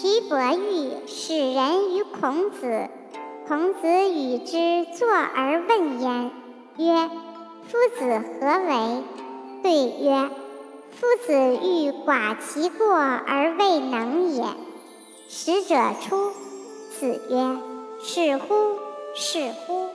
其伯玉使人于孔子，孔子与之坐而问焉，曰：“夫子何为？”对曰：“夫子欲寡其过而未能也。”使者出，子曰：“是乎？是乎？”